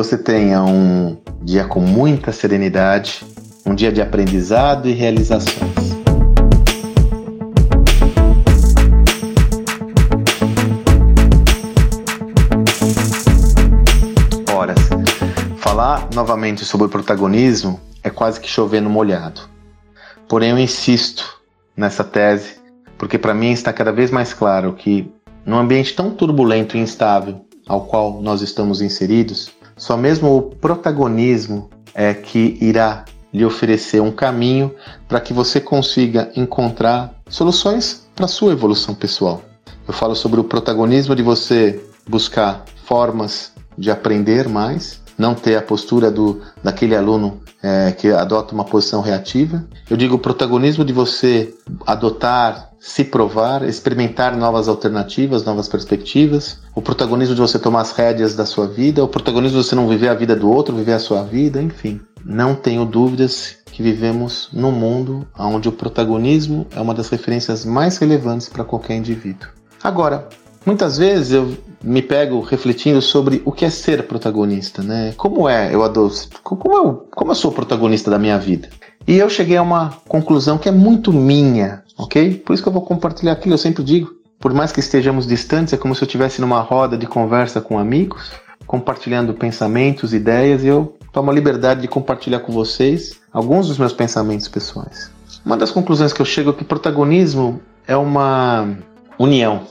você tenha um dia com muita serenidade, um dia de aprendizado e realizações. Horas. Falar novamente sobre o protagonismo é quase que chover no molhado. Porém, eu insisto nessa tese, porque para mim está cada vez mais claro que, num ambiente tão turbulento e instável ao qual nós estamos inseridos, só mesmo o protagonismo é que irá lhe oferecer um caminho para que você consiga encontrar soluções para sua evolução pessoal. Eu falo sobre o protagonismo de você buscar formas de aprender mais, não ter a postura do, daquele aluno é, que adota uma posição reativa. Eu digo o protagonismo de você adotar, se provar, experimentar novas alternativas, novas perspectivas. O protagonismo de você tomar as rédeas da sua vida. O protagonismo de você não viver a vida do outro, viver a sua vida, enfim. Não tenho dúvidas que vivemos num mundo onde o protagonismo é uma das referências mais relevantes para qualquer indivíduo. Agora, muitas vezes eu me pego refletindo sobre o que é ser protagonista, né? Como é eu adoro, como eu, como eu sou protagonista da minha vida? E eu cheguei a uma conclusão que é muito minha, ok? Por isso que eu vou compartilhar aquilo. Eu sempre digo, por mais que estejamos distantes, é como se eu estivesse numa roda de conversa com amigos, compartilhando pensamentos, ideias, e eu tomo a liberdade de compartilhar com vocês alguns dos meus pensamentos pessoais. Uma das conclusões que eu chego é que protagonismo é uma união.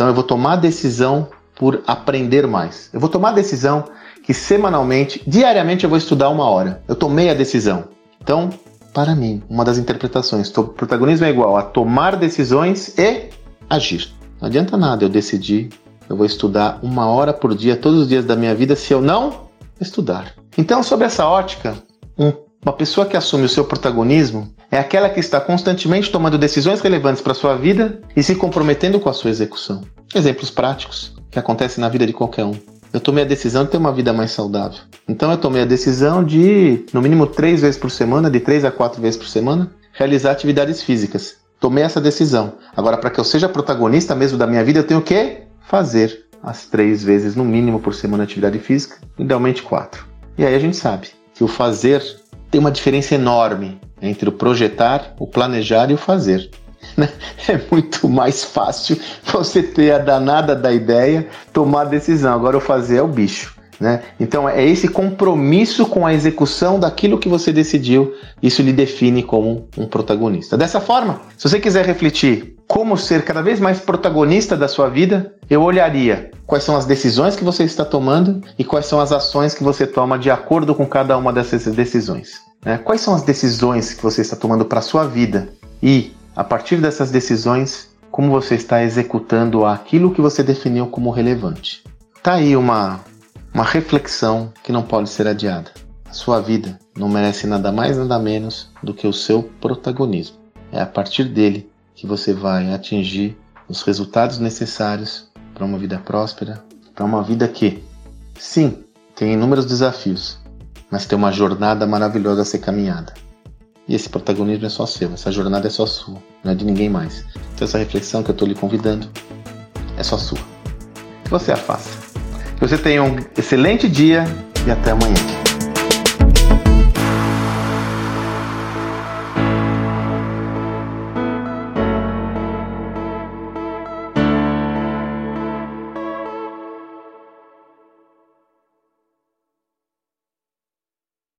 Então eu vou tomar decisão por aprender mais. Eu vou tomar decisão que semanalmente, diariamente eu vou estudar uma hora. Eu tomei a decisão. Então, para mim, uma das interpretações, protagonismo é igual a tomar decisões e agir. Não adianta nada eu decidir, eu vou estudar uma hora por dia, todos os dias da minha vida, se eu não estudar. Então, sob essa ótica, um, uma pessoa que assume o seu protagonismo é aquela que está constantemente tomando decisões relevantes para sua vida e se comprometendo com a sua execução. Exemplos práticos que acontece na vida de qualquer um. Eu tomei a decisão de ter uma vida mais saudável. Então eu tomei a decisão de, no mínimo três vezes por semana, de três a quatro vezes por semana, realizar atividades físicas. Tomei essa decisão. Agora, para que eu seja protagonista mesmo da minha vida, eu tenho que fazer as três vezes no mínimo por semana atividade física, idealmente quatro. E aí a gente sabe que o fazer tem uma diferença enorme entre o projetar, o planejar e o fazer. Né? É muito mais fácil você ter a danada da ideia, tomar a decisão. Agora o fazer é o bicho. Né? Então é esse compromisso com a execução daquilo que você decidiu, isso lhe define como um protagonista. Dessa forma, se você quiser refletir como ser cada vez mais protagonista da sua vida, eu olharia quais são as decisões que você está tomando e quais são as ações que você toma de acordo com cada uma dessas decisões. Né? Quais são as decisões que você está tomando para a sua vida e a partir dessas decisões, como você está executando aquilo que você definiu como relevante. Tá aí uma, uma reflexão que não pode ser adiada. A sua vida não merece nada mais, nada menos do que o seu protagonismo. É a partir dele que você vai atingir os resultados necessários para uma vida próspera, para uma vida que, sim, tem inúmeros desafios, mas tem uma jornada maravilhosa a ser caminhada. E esse protagonismo é só seu, essa jornada é só sua, não é de ninguém mais. Então essa reflexão que eu estou lhe convidando é só sua. Que você a faça. Que você tenha um excelente dia e até amanhã.